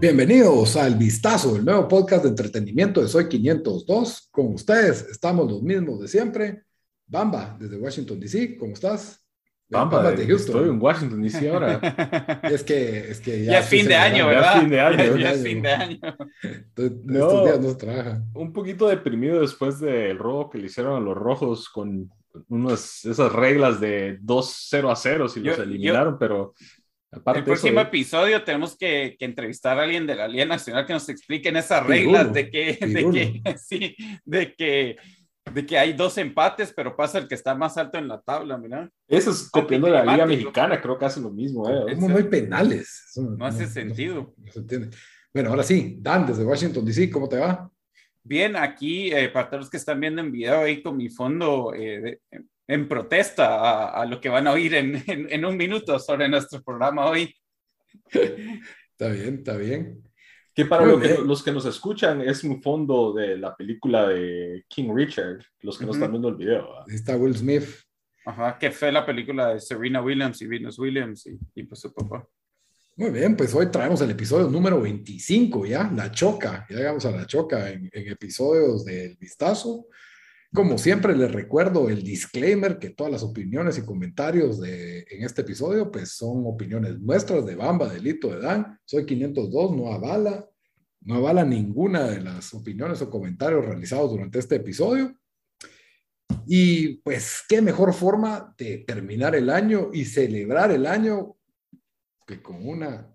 Bienvenidos al Vistazo, el nuevo podcast de entretenimiento de Soy 502. Con ustedes estamos los mismos de siempre. Bamba, desde Washington, D.C., ¿cómo estás? Bamba, de Houston. Estoy en Washington, D.C. ahora. es que, es que ya, es fin de año, ¿verdad? Ya es fin de año. ya es fin de año. no, estos días no se trabaja. Un poquito deprimido después del robo que le hicieron a los rojos con unas esas reglas de 2-0 a 0 si los eliminaron, pero el próximo episodio tenemos que, que, entrevistar a alguien de la Liga Nacional que nos expliquen esas reglas de que, de que, sí, de que, de que hay dos empates, pero pasa el que está más alto en la tabla, mira. Eso es copiando la Liga Mexicana, creo que hace lo mismo. ¿eh? no hay penales. no, hace sentido. se entiende. Bueno, ahora sí, Dan, desde Washington DC, ¿cómo te va? Bien, aquí, eh, para todos los que están viendo en video ahí con mi fondo eh, en protesta a, lo que van a oír en, en, un minuto sobre nuestro programa hoy. Está bien, está bien. Que para los que nos escuchan es un fondo de la película de King Richard, los que no están viendo el video. Está Will Smith. Ajá, que fue la película de Serena Williams y Venus Williams y, y pues su papá. Muy bien, pues hoy traemos el episodio número 25 ya, La Choca. Ya llegamos a La Choca en, episodios del Vistazo. Como siempre, les recuerdo el disclaimer que todas las opiniones y comentarios de, en este episodio, pues son opiniones nuestras de Bamba, delito de Dan. Soy 502, no avala, no avala ninguna de las opiniones o comentarios realizados durante este episodio. Y pues, qué mejor forma de terminar el año y celebrar el año que con una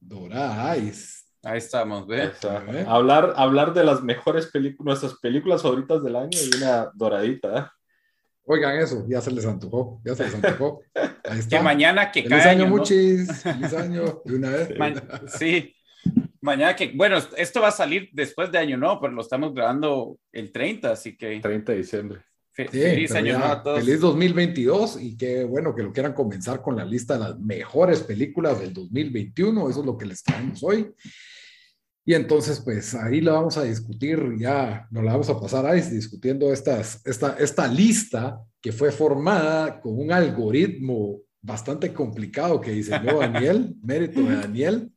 dorada ice Ahí estamos, ¿ves? Hablar, hablar de las mejores películas, nuestras películas favoritas del año y una doradita. ¿eh? Oigan eso, ya se les antojó, ya se les antojó. Ahí está. Que mañana que feliz año, muchis, feliz año, de una vez. sí, mañana que, bueno, esto va a salir después de año, ¿no? Pero lo estamos grabando el 30, así que. 30 de diciembre. Feliz año a todos. Feliz 2022 y qué bueno que lo quieran comenzar con la lista de las mejores películas del 2021. Eso es lo que les traemos hoy. Y entonces, pues ahí la vamos a discutir, ya nos la vamos a pasar ahí discutiendo estas, esta, esta lista que fue formada con un algoritmo bastante complicado que diseñó Daniel, mérito de Daniel,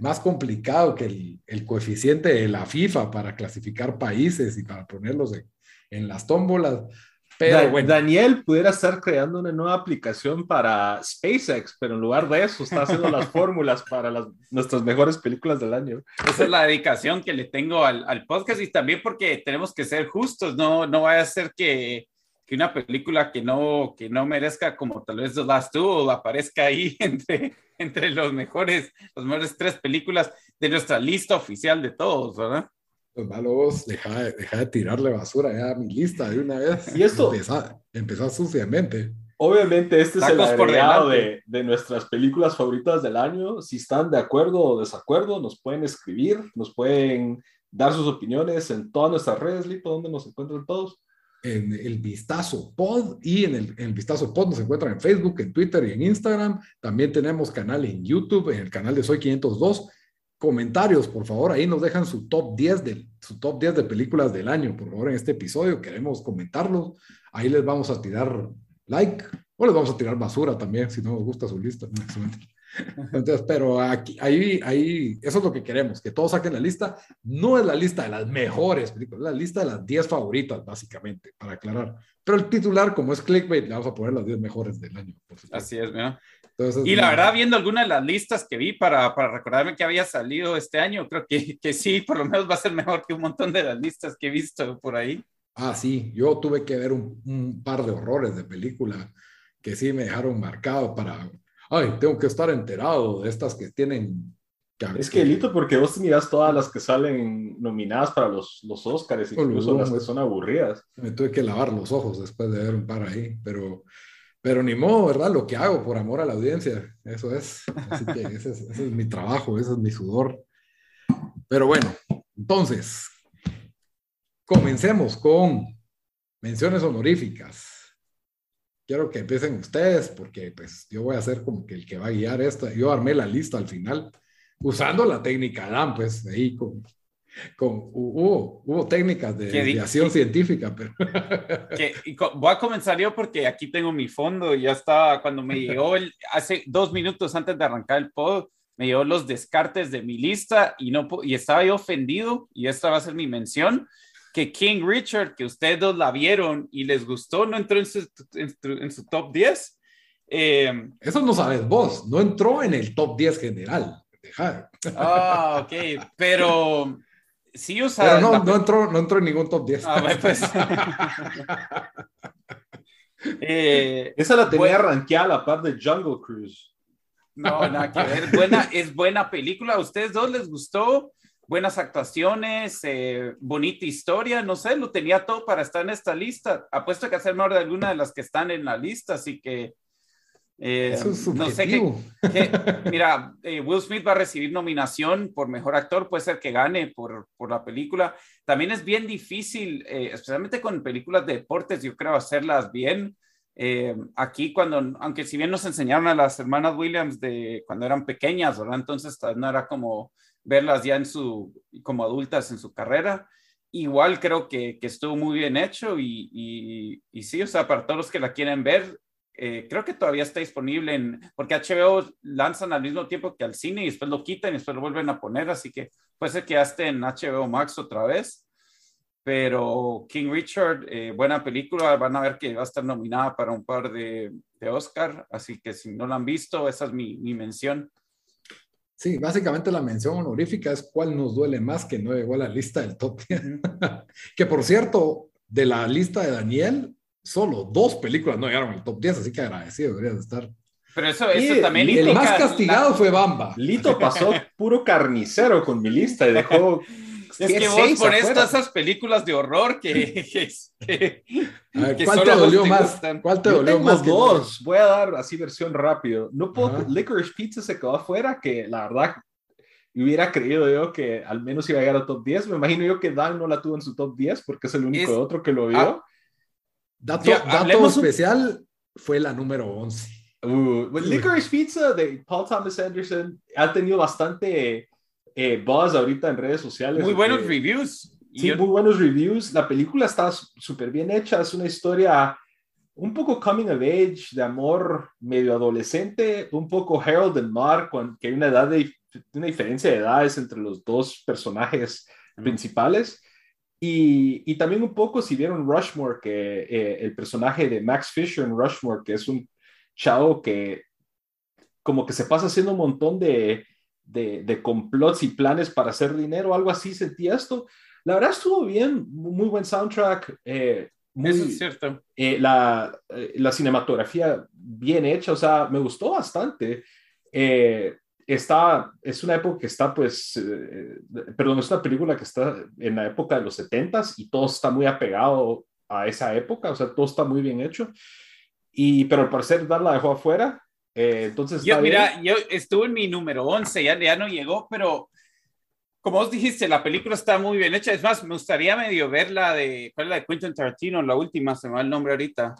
más complicado que el, el, coeficiente de la FIFA para clasificar países y para ponerlos en, en las tómbolas. Pero bueno. Daniel pudiera estar creando una nueva aplicación para SpaceX, pero en lugar de eso está haciendo las fórmulas para las, nuestras mejores películas del año. Esa es la dedicación que le tengo al, al podcast y también porque tenemos que ser justos, no, no vaya a ser que, que, una película que no, que no merezca como tal vez The Last Two aparezca ahí entre, entre los mejores, los mejores tres películas de nuestra lista oficial de todos, ¿verdad? Pues malos, deja, deja, de tirarle basura ya a mi lista de una vez. Y esto empezó, suciamente. Obviamente este es el agregado de, de, nuestras películas favoritas del año. Si están de acuerdo o desacuerdo, nos pueden escribir, nos pueden dar sus opiniones en todas nuestras redes, Lito, donde nos encuentran todos. En el Vistazo Pod y en el, en el, Vistazo Pod nos encuentran en Facebook, en Twitter y en Instagram. También tenemos canal en YouTube, en el canal de Soy 502 comentarios, por favor, ahí nos dejan su top 10 de, su top 10 de películas del año, por favor, en este episodio, queremos comentarlos, ahí les vamos a tirar like, o les vamos a tirar basura también, si no nos gusta su lista. Entonces, pero aquí, ahí, ahí, eso es lo que queremos, que todos saquen la lista. No es la lista de las mejores películas, es la lista de las 10 favoritas, básicamente, para aclarar. Pero el titular, como es clickbait, le vamos a poner las 10 mejores del año. Así es, mira y la verdad, viendo algunas de las listas que vi para, para recordarme que había salido este año, creo que, que, sí, por lo menos va a ser mejor que un montón de las listas que he visto por ahí. Ah, sí, yo tuve que ver un, un par de horrores de película que sí me dejaron marcado para, ay, tengo que estar enterado de estas que tienen... es que, Lito, porque vos miras todas las que salen nominadas para los, los Oscars, incluso las que son aburridas. Me tuve que lavar los ojos después de ver un par ahí, pero Pero ni modo, ¿verdad? Lo que hago por amor a la audiencia, eso es. Así que ese es, ese es mi trabajo, ese es mi sudor. Pero bueno, entonces, comencemos con menciones honoríficas. Quiero que empiecen ustedes, porque pues yo voy a ser como que el que va a guiar esta. Yo armé la lista al final, usando la técnica Dan, pues ahí con, con, hubo, hubo técnicas de desviación científica, pero... Que, voy a comenzar yo porque aquí tengo mi fondo y ya estaba, cuando me llegó, el, hace dos minutos antes de arrancar el pod, me llegó los descartes de mi lista y, no, y estaba yo ofendido, y esta va a ser mi mención, que King Richard, que ustedes dos la vieron y les gustó, no entró en su, en su, top 10. Eh, Eso no sabes vos, no entró en el top 10 general. Ah, ok, pero Sí, o sea. Pero no, no, entró, no entró en ningún top 10. Ah, pues. eh, Esa la tenía bueno, rankeada a la par de Jungle Cruise. No, nada que ver. Buena, es buena película. ¿A ustedes dos les gustó? Buenas actuaciones, eh, bonita historia, no sé, lo tenía todo para estar en esta lista. Apuesto que hacer mejor de alguna de las que están en la lista, así que eh, no sé qué, mira, eh, Will Smith va a recibir nominación por mejor actor, puede ser que gane por, por la película. También es bien difícil, eh, especialmente con películas de deportes, yo creo hacerlas bien. aquí cuando, aunque si bien nos enseñaron a las hermanas Williams de cuando eran pequeñas, ¿verdad? Entonces no era como verlas ya en su, como adultas en su carrera. Igual creo que, que estuvo muy bien hecho y, y, y sí, o sea, para todos los que la quieren ver, eh, creo que todavía está disponible en, porque HBO lanzan al mismo tiempo que al cine y después lo quitan y después lo vuelven a poner, así que puede ser que ya esté en HBO Max otra vez. Pero King Richard, eh, buena película, van a ver que va a estar nominada para un par de, de Oscar, así que si no la han visto, esa es mi, mi mención. Sí, básicamente la mención honorífica es cuál nos duele más que no llegó a la lista del top 10. que por cierto, de la lista de Daniel, solo dos películas no llegaron al top 10, así que agradecido deberías de estar. Pero eso, eso también. El más castigado fue Bamba. Lito pasó puro carnicero con mi lista y dejó. Es que vos pones todas esas películas de horror que. que, ¿Cuál te dolió más? ¿Cuál te dolió más? dos. Voy a dar así versión rápido. No puedo. Licorice Pizza se quedó afuera, que la verdad hubiera creído yo que al menos iba a llegar al top 10. Me imagino yo que Dan no la tuvo en su top 10 porque es el único otro que lo vio. Dato, dato especial fue la número 11. Uh, Licorice Pizza de Paul Thomas Anderson ha tenido bastante eh, buzz ahorita en redes sociales. Muy buenos reviews. Sí, muy buenos reviews. La película está súper bien hecha. Es una historia un poco coming of age, de amor medio adolescente, un poco Harold and Mark, que hay una, edad de, una diferencia de edades entre los dos personajes principales. Y, también un poco si vieron Rushmore, que eh, el personaje de Max Fisher en Rushmore, que es un chavo que como que se pasa haciendo un montón de, de, complots y planes para hacer dinero, algo así, sentía esto. La verdad estuvo bien, muy buen soundtrack. Eh, muy, Eso es cierto. Eh, la, la, cinematografía bien hecha, o sea, me gustó bastante está, es una época que está, pues, eh, perdón, es una película que está en la época de los 70s y todo está muy apegado a esa época, o sea, todo está muy bien hecho. Y, pero al parecer Dan la dejó afuera, eh, entonces... Yo, mira, yo estuve en mi número 11, ya, ya no llegó, pero como vos dijiste, la película está muy bien hecha. Es más, me gustaría medio ver la de, ¿cuál es la de Quentin Tarantino? La última, se me va el nombre ahorita.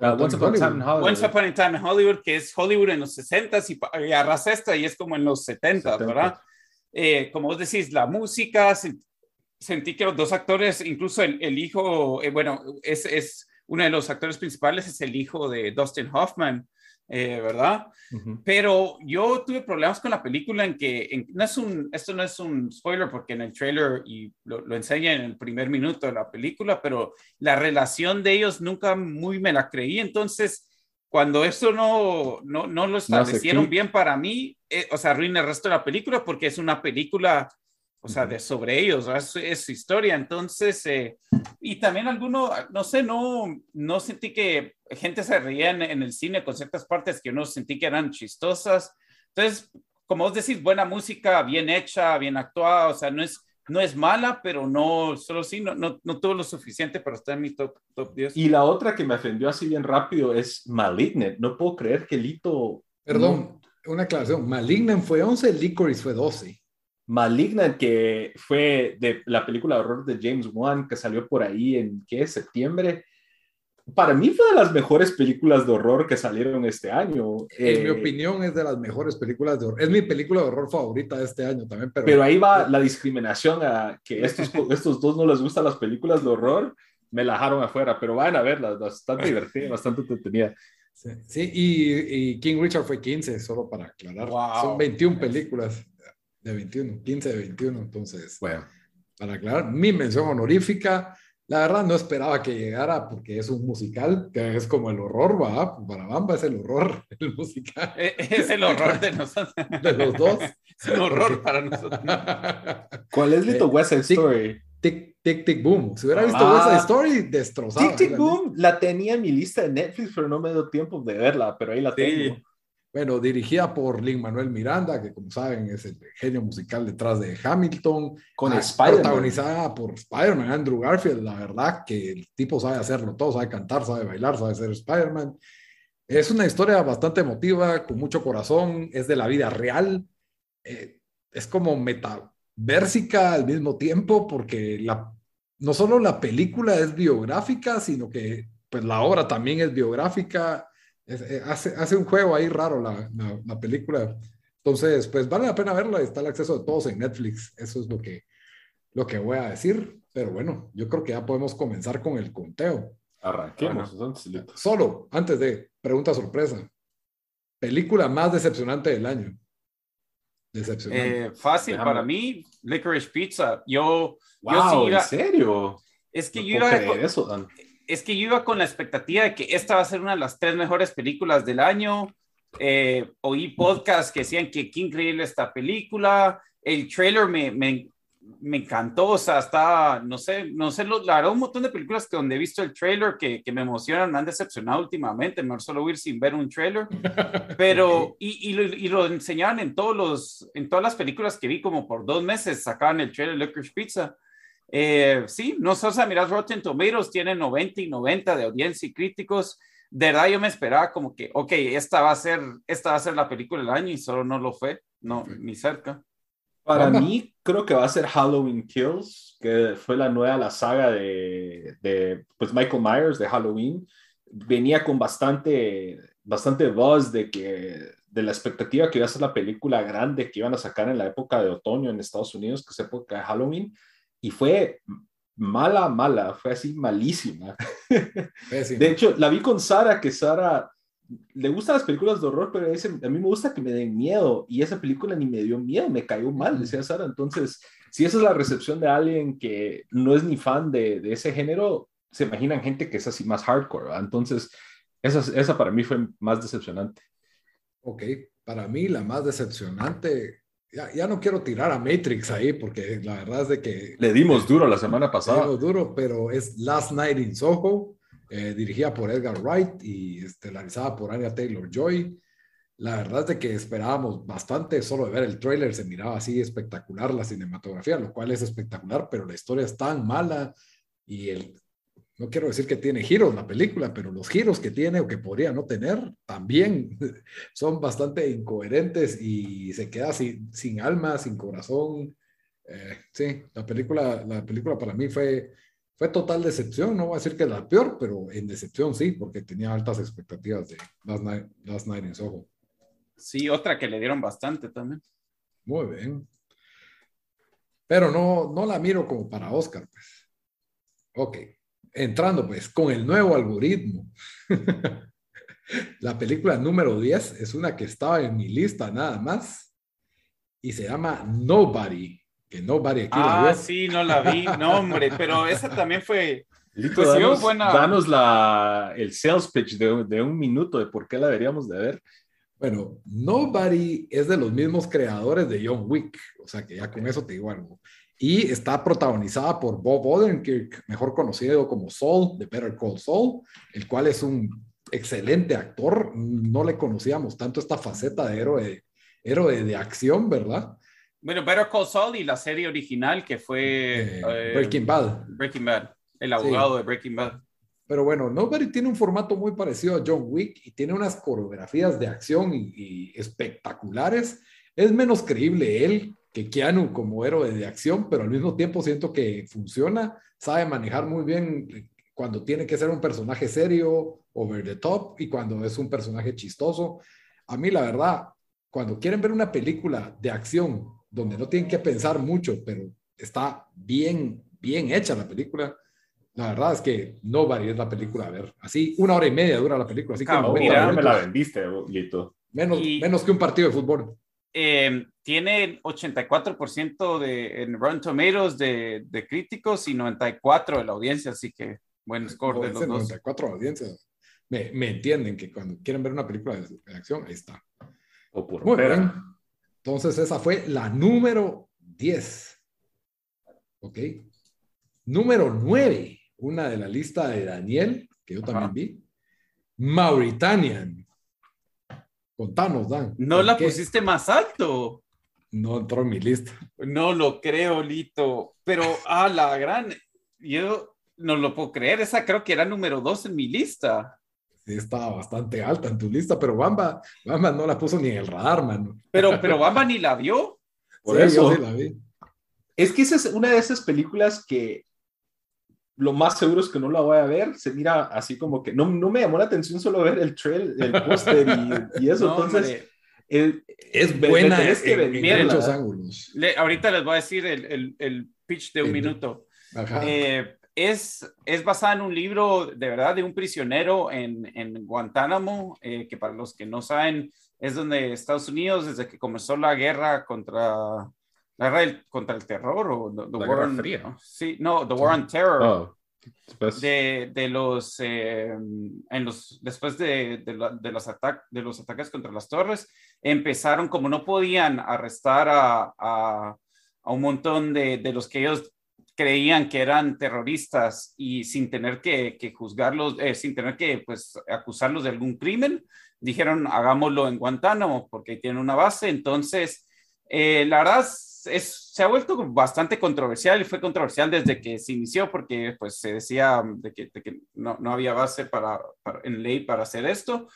Once, Upon a Time in Hollywood. Once Upon a Time in Hollywood, que es Hollywood en los 60s y, y arrasa esta y es como en los 70, ¿verdad? Eh, como vos decís, la música, sentí que los dos actores, incluso el, el hijo, eh, bueno, es, es uno de los actores principales, es el hijo de Dustin Hoffman, eh, ¿verdad? Pero yo tuve problemas con la película en que, no es un, esto no es un spoiler porque en el trailer y lo, lo enseña en el primer minuto de la película, pero la relación de ellos nunca muy me la creí, entonces cuando eso no, no, no lo establecieron bien para mí, eh, o sea, arruina el resto de la película porque es una película o sea, de sobre ellos, es, su historia. Entonces, eh, y también alguno, no sé, no, no sentí que gente se reía en, el cine con ciertas partes que no sentí que eran chistosas. Entonces, como vos decís, buena música, bien hecha, bien actuada, o sea, no es, no es mala, pero no, solo sí, no, no, no, tuvo lo suficiente para estar en mi top, top 10. Y la otra que me ofendió así bien rápido es Malignant. No puedo creer que Lito... Perdón, una aclaración. Malignant fue 11, Licorice fue 12. Malignant, que fue de la película de horror de James Wan, que salió por ahí en, ¿qué? Septiembre para mí fue de las mejores películas de horror que salieron este año. En mi eh, opinión es de las mejores películas de horror. Es mi película de horror favorita de este año también. Pero, pero ahí va la discriminación a que estos, estos dos no les gustan las películas de horror. Me la dejaron afuera, pero van a verlas, bastante divertida, bastante entretenida. Sí, y, King Richard fue 15, solo para aclarar. Son 21 películas de 21, 15 de 21, entonces, bueno, para aclarar, mi mención honorífica la verdad no esperaba que llegara porque es un musical, que es como el horror, va, para Bamba es el horror, el musical. E, es el horror de nosotros. De los dos. Es un horror para nosotros. ¿Cuál es Little West Side Story? Tic, tic, tic, boom. Si hubiera visto ah, West Side Story, destrozado. Tic, tic, boom. La tenía en mi lista de Netflix, pero no me dio tiempo de verla, pero ahí la tengo. Bueno, dirigida por Lin Manuel Miranda, que como saben es el genio musical detrás de Hamilton. Con ah, Spider-Man. Protagonizada por Spider-Man, Andrew Garfield. La verdad que el tipo sabe hacerlo todo, sabe cantar, sabe bailar, sabe ser Spider-Man. Es una historia bastante emotiva, con mucho corazón, es de la vida real. Eh, es como metaversica al mismo tiempo, porque la, no solo la película es biográfica, sino que pues la obra también es biográfica eh, hace, hace un juego ahí raro la, la, película. Entonces, pues vale la pena verla. Está el acceso de todos en Netflix. Eso es lo que, lo que voy a decir. Pero bueno, yo creo que ya podemos comenzar con el conteo. Arranquemos. solo, antes de pregunta sorpresa. Película más decepcionante del año. Decepcionante. Eh, fácil para mí, Licorice Pizza. Yo, wow, ¿en serio? Es que yo iba, eso, Dan es que yo iba con la expectativa de que esta va a ser una de las tres mejores películas del año. Eh, oí podcasts que decían que qué increíble esta película. El trailer me, me, me encantó, o sea, está, no sé, no sé, la verdad, un montón de películas que donde he visto el trailer que, que me emocionan, me han decepcionado últimamente, mejor solo ir sin ver un trailer, pero, y, y, lo, y, lo, enseñaban en, todos los, en todas las películas que vi, como por dos meses, sacaban el trailer Licorice Pizza, eh, sí, no sé, o sea, mirad, Rotten Tomatoes tiene 90 y 90 de audiencia y críticos. De verdad, yo me esperaba como que, ok, esta va a ser, esta va a ser la película del año y solo no lo fue, no, ni cerca. Para mí, creo que va a ser Halloween Kills, que fue la nueva la saga de, de pues Michael Myers de Halloween. Venía con bastante, bastante buzz de que de la expectativa que iba a ser la película grande que iban a sacar en la época de otoño en Estados Unidos, que es época de Halloween y fue mala, mala, fue así malísima. De hecho, la vi con Sara, que Sara le gustan las películas de horror, pero a mí me gusta que me den miedo y esa película ni me dio miedo, me cayó mal, decía Sara. Entonces, si esa es la recepción de alguien que no es ni fan de, de ese género, se imaginan gente que es así más hardcore. Entonces, esa, esa para mí fue más decepcionante. Ok, para mí la más decepcionante ya, no quiero tirar a Matrix ahí porque la verdad es de que... Le dimos duro la semana pasada. Le dimos duro, pero es Last Night in Soho, eh, dirigida por Edgar Wright y estelarizada por Anya Taylor-Joy. La verdad es de que esperábamos bastante, solo de ver el tráiler se miraba así espectacular la cinematografía, lo cual es espectacular, pero la historia es tan mala y el, no quiero decir que tiene giros la película, pero los giros que tiene o que podría no tener también son bastante incoherentes y se queda sin, sin alma, sin corazón. Eh, sí, la película, la película para mí fue, fue total decepción. No voy a decir que la peor, pero en decepción sí, porque tenía altas expectativas de Last Night, Last Night in Soho. Sí, otra que le dieron bastante también. Muy bien. Pero no, no la miro como para Oscar, pues. Ok entrando pues con el nuevo algoritmo. la película número 10 es una que estaba en mi lista nada más y se llama Nobody, que Nobody aquí ah, la sí, no la vi, no hombre, pero esa también fue... Pues, danos, buena... danos la, el sales pitch de, de un minuto de por qué la deberíamos de ver. Bueno, Nobody es de los mismos creadores de John Wick, o sea que ya con eso te digo algo y está protagonizada por Bob Odenkirk, mejor conocido como Saul de Better Call Saul, el cual es un excelente actor. No le conocíamos tanto esta faceta de héroe, héroe de acción, ¿verdad? Bueno, Better Call Saul y la serie original que fue eh, eh, Breaking Bad. Breaking Bad, el abogado de Breaking Bad. Pero bueno, Nobody tiene un formato muy parecido a John Wick y tiene unas coreografías de acción y, espectaculares. Es menos creíble él que Keanu como héroe de acción, pero al mismo tiempo siento que funciona, sabe manejar muy bien cuando tiene que ser un personaje serio, over the top, y cuando es un personaje chistoso. A mí, la verdad, cuando quieren ver una película de acción donde no tienen que pensar mucho, pero está bien, bien hecha la película, la verdad es que no es la película a ver. Así, una hora y media dura la película. Así que mira, me la vendiste, Lito. Menos, menos que un partido de fútbol. Eh, tiene 84% de, en Rotten Tomatoes de, de, críticos y 94% de la audiencia, así que buen score de los 94 dos. audiencias. Me, me, entienden que cuando quieren ver una película de, acción, ahí está. O por Muy bien. Entonces, esa fue la número 10. ¿Ok? Número 9 una de la lista de Daniel, que yo también vi. Mauritanian. Contanos, Dan. No la pusiste más alto. No entró en mi lista. No lo creo, Lito. Pero, a la gran. Yo no lo puedo creer. Esa creo que era número dos en mi lista. Sí, estaba bastante alta en tu lista, pero Bamba, Bamba no la puso ni en el radar, mano. Pero, pero Bamba ni la vio. Por eso. la vi. Es que esa es una de esas películas que lo más seguro es que no la voy a ver. Se mira así como que no, no me llamó la atención solo ver el trail, el póster y, eso. Entonces, es buena es que en, muchos ángulos. ahorita les voy a decir el, el, el pitch de un minuto. Eh, es, es basada en un libro de verdad de un prisionero en, en Guantánamo, eh, que para los que no saben es donde Estados Unidos, desde que comenzó la guerra contra la guerra contra el terror o the, War on, fría. Sí, no, The War on Terror. Oh, de, de, los, eh, en los, después de, de, de los de los ataques contra las torres, empezaron, como no podían arrestar a, a, a un montón de, de los que ellos creían que eran terroristas y sin tener que, que juzgarlos, eh, sin tener que pues, acusarlos de algún crimen, dijeron hagámoslo en Guantánamo porque tiene una base. Entonces, eh, la verdad se ha vuelto bastante controversial y fue controversial desde que se inició porque pues se decía de que, no, no, había base para, en ley para hacer esto.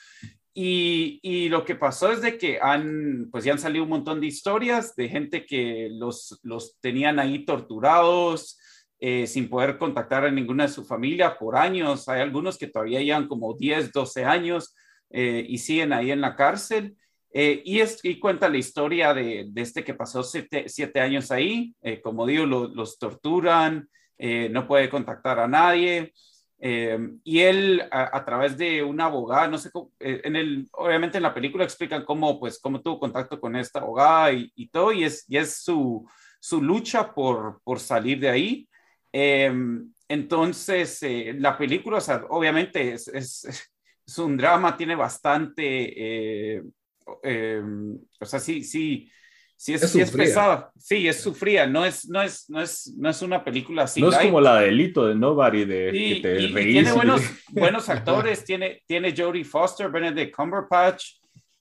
Y, y, lo que pasó es de que han, pues ya han salido un montón de historias de gente que los, los tenían ahí torturados, eh, sin poder contactar a ninguna de su familia por años. Hay algunos que todavía llevan como 10, 12 años eh, y siguen ahí en la cárcel. Eh, y, es, y cuenta la historia de, de este que pasó siete, siete años ahí. Eh, como digo, los torturan, eh, no puede contactar a nadie. y él, a, través de un abogado, no sé, en el, obviamente en la película explican cómo, pues, cómo tuvo contacto con esta abogada y, y todo, y es, y es su, su lucha por, por salir de ahí. entonces, la película, o sea, obviamente es, es, es, un drama, tiene bastante eh, o sea, sí, sí, sí es, sí es pesada, sí, es sufrida, no es, no es, no es, no es una película así. No es como la delito de Nobody de que te y, tiene buenos, buenos actores, tiene, tiene Jodie Foster, Benedict Cumberbatch,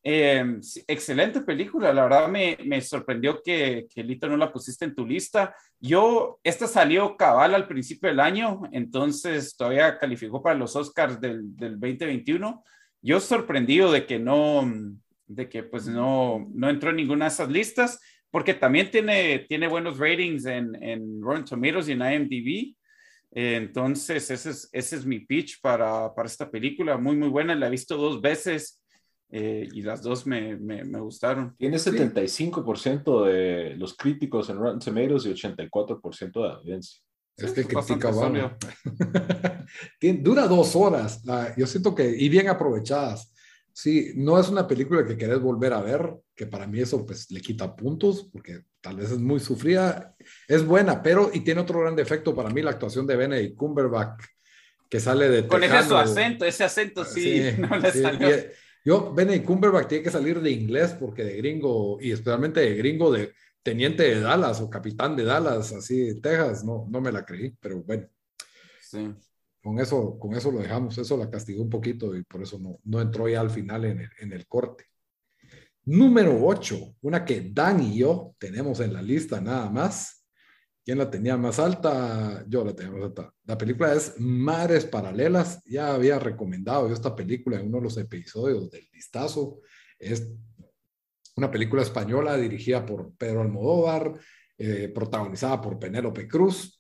eh, excelente película, la verdad me, me sorprendió que, que, Lito no la pusiste en tu lista. Yo, esta salió cabal al principio del año, entonces todavía calificó para los Oscars del, del 2021. Yo sorprendido de que no, de que pues no, no entró en ninguna de esas listas, porque también tiene, tiene buenos ratings en, en Rotten Tomatoes y en IMDb. entonces, ese es, ese es mi pitch para, para, esta película, muy, muy buena. La he visto dos veces eh, y las dos me, me, me gustaron. Tiene 75% de los críticos en Rotten Tomatoes y 84% de audiencia. Es que critica. Dura dos horas. Yo siento que, y bien aprovechadas. Sí, no es una película que querés volver a ver, que para mí eso pues le quita puntos, porque tal vez es muy sufrida. Es buena, pero, y tiene otro gran defecto para mí, la actuación de Benedict Cumberbatch, que sale de Con ese su acento, ese acento sí, no le salió. yo, Benedict Cumberbatch tiene que salir de inglés, porque de gringo, y especialmente de gringo de teniente de Dallas o capitán de Dallas, así, Texas, no, no me la creí, pero bueno. Sí con eso, con eso lo dejamos. Eso la castigó un poquito y por eso no, no entró ya al final en el, en el corte. Número 8, una que Dan y yo tenemos en la lista nada más. ¿Quién la tenía más alta? Yo la tenía más alta. La película es Mares Paralelas. Ya había recomendado yo esta película en uno de los episodios del listazo. Es una película española dirigida por Pedro Almodóvar, eh, protagonizada por Penélope Cruz.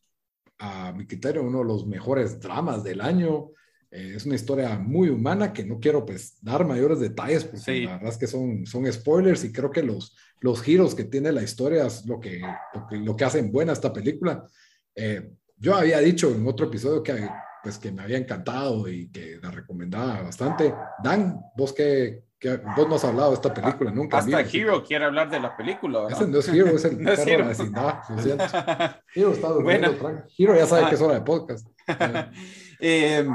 A mi criterio, uno de los mejores dramas del año. Eh, es una historia muy humana que no quiero pues dar mayores detalles porque la verdad es que son, son spoilers y creo que los, los giros que tiene la historia es lo que, lo que, lo que hacen buena esta película. Eh, yo había dicho en otro episodio que, pues, que me había encantado y que la recomendaba bastante. Dan, vos que, vos no has hablado de esta película nunca. Hasta Hero quiere hablar de la película. Ese no es Hero, es el no perro de la vecindad, Hero está durmiendo, bueno. Hero ya sabe que es hora de podcast. eh,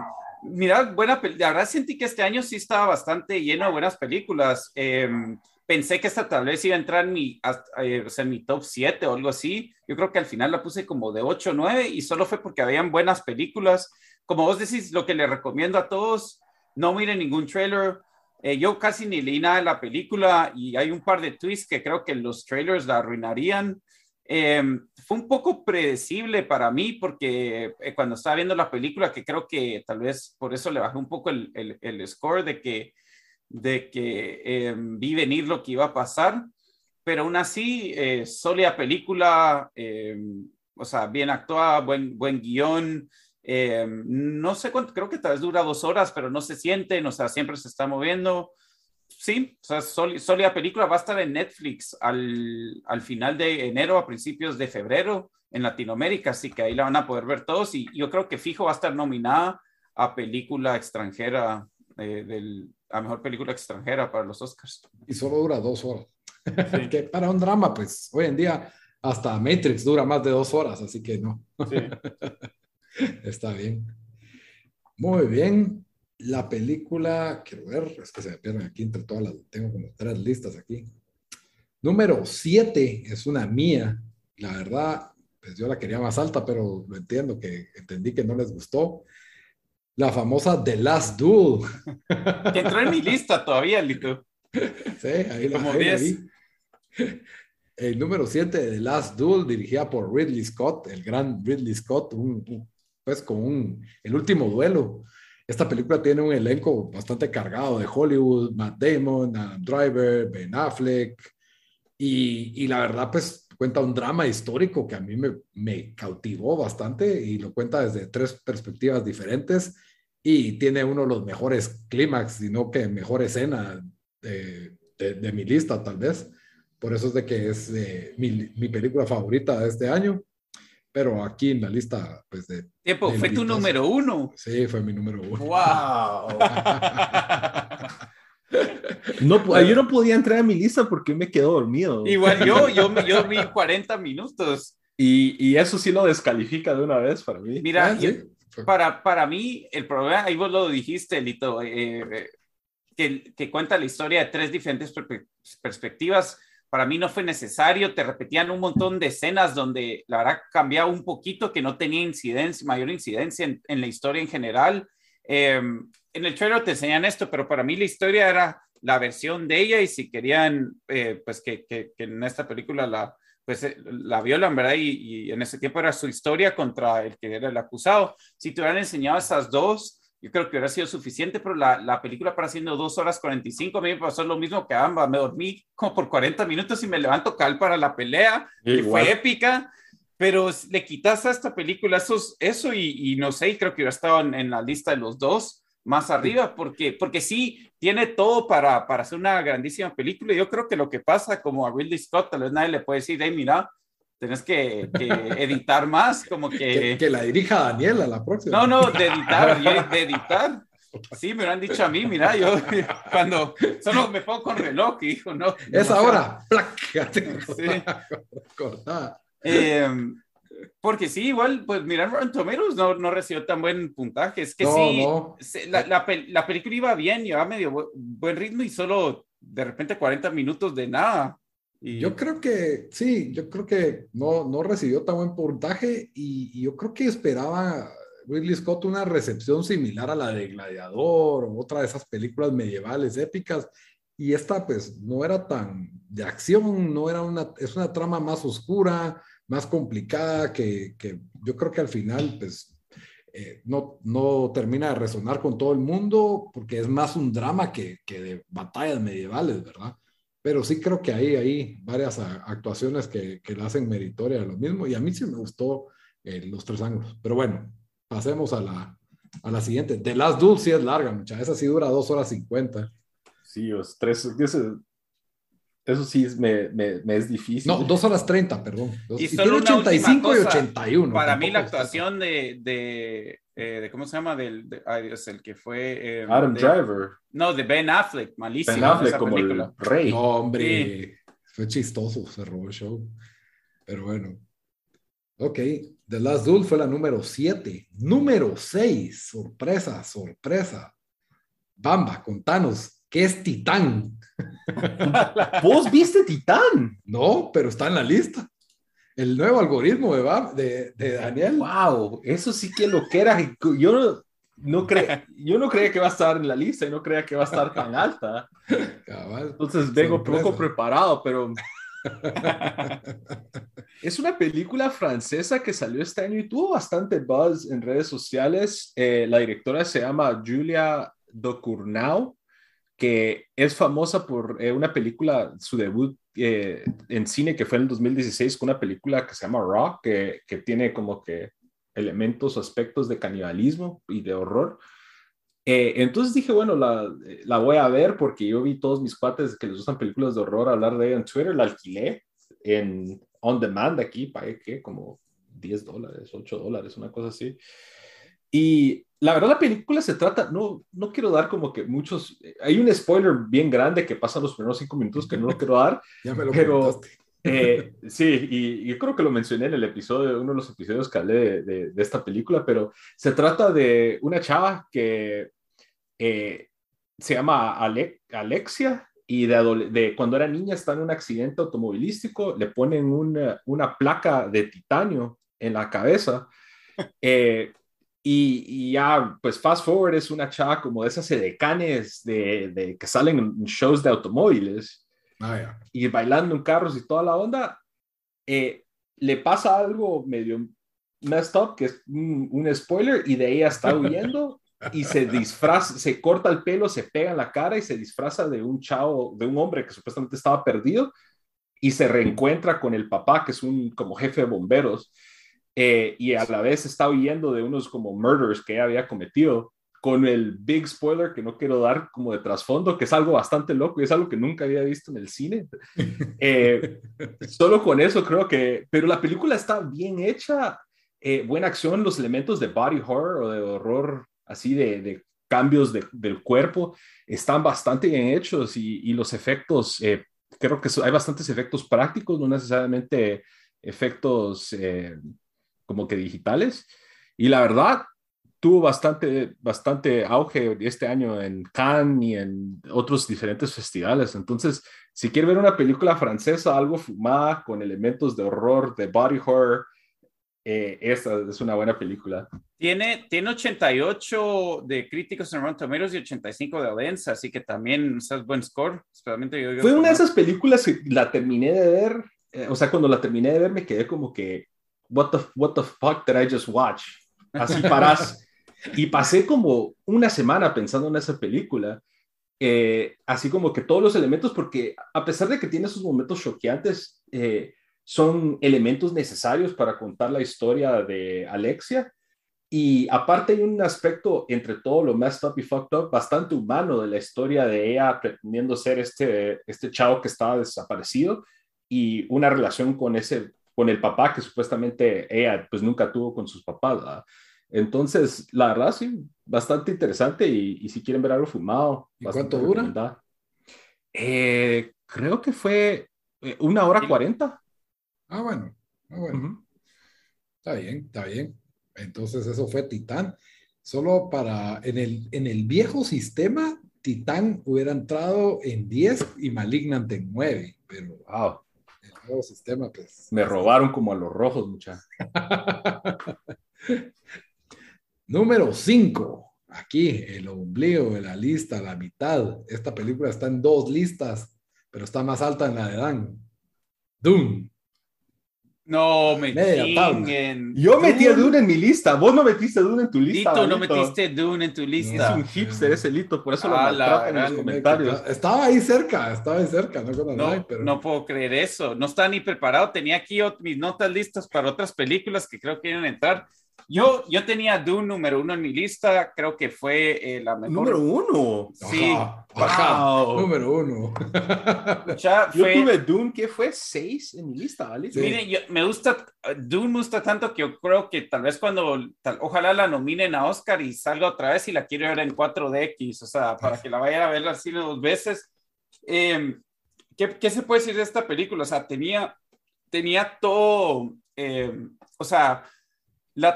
mira, buena, la verdad sentí que este año sí estaba bastante lleno de buenas películas. Em, pensé que esta tal vez iba a entrar en mi, eh, o sea, en mi top 7 o algo así. Yo creo que al final la puse como de 8 o 9 y solo fue porque habían buenas películas. Como vos decís, lo que le recomiendo a todos, no miren ningún trailer. Eh, yo casi ni leí nada de la película y hay un par de twists que creo que los trailers la arruinarían. Em, fue un poco predecible para mí porque eh, cuando estaba viendo la película, que creo que tal vez por eso le bajé un poco el, el, score de que, de que em, vi venir lo que iba a pasar, pero aún así, eh, sólida película, em, o sea, bien actuada, buen, buen guion. No sé cuánto, creo que tal vez dura dos horas, pero no se siente, o sea, siempre se está moviendo sí, o sea, sólida película. Va a estar en Netflix al, al, final de enero, a principios de febrero en Latinoamérica, así que ahí la van a poder ver todos. Y yo creo que fijo va a estar nominada a película extranjera, eh, del, a mejor película extranjera para los Oscars. Y solo dura dos horas. que para un drama, pues hoy en día hasta Matrix dura más de dos horas, así que no. Sí. Está bien. Muy bien la película, quiero ver, es que se me pierden aquí entre todas las, tengo como tres listas aquí. Número siete es una mía, la verdad, pues yo la quería más alta, pero lo entiendo que entendí que no les gustó. La famosa The Last Duel. Que entró en mi lista todavía, Lito. Sí, ahí la Como El número 7 de The Last Duel, dirigida por Ridley Scott, el gran Ridley Scott, pues con el último duelo esta película tiene un elenco bastante cargado de Hollywood, Matt Damon, Driver, Ben Affleck, y, la verdad, pues cuenta un drama histórico que a mí me, me cautivó bastante y lo cuenta desde tres perspectivas diferentes y tiene uno de los mejores clímax, sino que mejor escena de, de, mi lista, tal vez. Por eso es de que es eh, mi, mi, película favorita de este año pero aquí en la lista, pues de... Tiempo, fue tu número uno. Sí, fue mi número uno. ¡Wow! no, yo no podía entrar a mi lista porque me quedo dormido. Igual yo, yo, yo vi 40 minutos. Y, y, eso sí lo descalifica de una vez para mí. Mira, ah, para, para mí, el problema, ahí vos lo dijiste, Lito, eh, eh, que, que, cuenta la historia de tres diferentes perspectivas para mí no fue necesario, te repetían un montón de escenas donde la verdad cambiaba un poquito, que no tenía incidencia, mayor incidencia en, la historia en general. Em, en el trailer te enseñan esto, pero para mí la historia era la versión de ella y si querían, eh, pues que, que, en esta película la, pues, eh, la violan, ¿verdad? Y, y, en ese tiempo era su historia contra el que era el acusado. Si te hubieran enseñado esas dos, yo creo que hubiera sido suficiente, pero la, la película para haciendo dos horas 45, a mí me pasó lo mismo que ambas, me dormí como por 40 minutos y me levanto cal para la pelea, y fue épica, pero le quitas a esta película eso, eso y, y no sé, creo que hubiera estado en, la lista de los dos más arriba, porque, porque sí, tiene todo para, para hacer una grandísima película. Yo creo que lo que pasa, como a Ridley Scott, tal vez nadie le puede decir, hey, mira, Tienes que, editar más, como que... que... la dirija Daniela la próxima. No, no, de editar, de editar. Sí, me lo han dicho a mí, mira, yo cuando solo me pongo con reloj y dijo, no. Es ahora, plac, sí. Eh, porque sí, igual, pues mirar Rotten Tomatoes no, no recibió tan buen puntaje. Es que sí, La, la, la, película iba bien, llevaba medio buen ritmo y solo de repente 40 minutos de nada. Yo creo que sí, yo creo que no, no recibió tan buen puntaje y, yo creo que esperaba Ridley Scott una recepción similar a la de Gladiador o otra de esas películas medievales épicas y esta pues no era tan de acción, no era una, es una trama más oscura, más complicada, que, que yo creo que al final pues eh, no, no termina de resonar con todo el mundo porque es más un drama que, que de batallas medievales, ¿verdad? Pero sí creo que hay, hay varias actuaciones que, que la hacen meritoria de lo mismo y a mí sí me gustó eh, los tres ángulos. Pero bueno, pasemos a la, a la siguiente. The Last Duel sí es larga, mucha. Esa sí dura dos horas cincuenta. Sí, los tres, eso sí es, me, me, me, es difícil. No, dos horas treinta, perdón. y, y tiene 85 y 81. Para mí la actuación de, de, eh, de, ¿cómo se llama? Del, de, ay Dios, el que fue... Eh, Adam Driver. No, de Ben Affleck, malísimo. Ben Affleck como película. el rey. No, hombre, sí. fue chistoso, se robó el show. Pero bueno. Ok, The Last Duel fue la número 7. Número 6, sorpresa, sorpresa. Bamba, contanos, ¿qué es Titán? ¿Vos viste Titán? No, pero está en la lista. El nuevo algoritmo de, de, Daniel. Wow, eso sí que lo que era. Yo no, no yo no creía que va a estar en la lista y no creía que va a estar tan alta. Entonces vengo poco preparado, pero es una película francesa que salió este año y tuvo bastante buzz en redes sociales. Eh, la directora se llama Julia Docournau que es famosa por eh, una película, su debut eh, en cine que fue en el 2016 con una película que se llama Rock, que, que tiene como que elementos o aspectos de canibalismo y de horror. Eh, entonces dije, bueno, la, la, voy a ver porque yo vi todos mis cuates que les gustan películas de horror hablar de ella en Twitter, la alquilé en on demand aquí, pagué que como 10 dólares, 8 dólares, una cosa así. Y la verdad la película se trata, no, no quiero dar como que muchos, hay un spoiler bien grande que pasa los primeros cinco minutos que no lo quiero dar, ya me lo pero eh, sí, y, yo creo que lo mencioné en el episodio, uno de los episodios que hablé de, de, esta película, pero se trata de una chava que eh, se llama Alexia y de, de, cuando era niña está en un accidente automovilístico, le ponen una, una placa de titanio en la cabeza. Eh, y, ya, pues fast forward es una chava como de esas edecanes de, de que salen en shows de automóviles ah, y bailando en carros y toda la onda. Eh, le pasa algo medio messed up, que es un, un spoiler, y de ella está huyendo y se disfraza, se corta el pelo, se pega en la cara y se disfraza de un chavo, de un hombre que supuestamente estaba perdido y se reencuentra con el papá, que es un como jefe de bomberos eh, y a la vez está huyendo de unos como murders que ella había cometido con el big spoiler que no quiero dar como de trasfondo, que es algo bastante loco y es algo que nunca había visto en el cine. Eh, solo con eso creo que, pero la película está bien hecha, eh, buena acción, los elementos de body horror o de horror así de, de cambios de, del cuerpo están bastante bien hechos y, y los efectos, creo que hay bastantes efectos prácticos, no necesariamente efectos como que digitales. Y la verdad, tuvo bastante, bastante auge este año en Cannes y en otros diferentes festivales. Entonces, si quiere ver una película francesa, algo fumada, con elementos de horror, de body horror, eh, esta es una buena película. Tiene, tiene 88 de críticos en Rotten Tomatoes y 85 de audiencia, así que también es buen score. Especialmente yo, Fue una de esas películas que la terminé de ver, eh, o sea, cuando la terminé de ver me quedé como que what the, what the fuck did I just watch? Así paras. y pasé como una semana pensando en esa película. Eh, así como que todos los elementos, porque a pesar de que tiene esos momentos choqueantes, eh, son elementos necesarios para contar la historia de Alexia. Y aparte hay un aspecto entre todo lo messed up y fucked up bastante humano de la historia de ella pretendiendo ser este, este chavo que estaba desaparecido y una relación con ese con el papá que supuestamente ella pues nunca tuvo con sus papás. Entonces, la verdad, sí, bastante interesante y, si quieren ver algo fumado. ¿Y cuánto dura? Eh, creo que fue eh, una hora cuarenta. Ah, bueno, ah, bueno. Está bien, está bien. Entonces, eso fue Titán. Solo para, en el, en el viejo sistema, Titán hubiera entrado en 10 y Malignant en 9, pero wow sistema, pues. Me robaron como a los rojos, mucha. Número 5. aquí, el ombligo de la lista, la mitad. Esta película está en dos listas, pero está más alta en la de Dan. Dune. No me chinguen. Yo metí a Dune en mi lista. Vos no metiste Dune en tu lista. Lito, no metiste Dune en tu lista. Es un hipster ese Lito, por eso lo maltrata en los comentarios. Estaba ahí cerca, estaba ahí cerca. No, no, pero... no puedo creer eso. No estaba ni preparado. Tenía aquí mis notas listas para otras películas que creo que iban a entrar. Yo, yo tenía Dune número uno en mi lista, creo que fue eh, la mejor. ¿Número uno? Sí. Número uno. Ya yo tuve Dune, que fue seis en mi lista, ¿vale? Miren, me gusta, Dune me gusta tanto que yo creo que tal vez cuando, ojalá la nominen a Oscar y salga otra vez y la quiero ver en 4DX, o sea, para que la vayan a ver así dos veces. Em, ¿qué, ¿qué, se puede decir de esta película? O sea, tenía, tenía todo, em, o sea,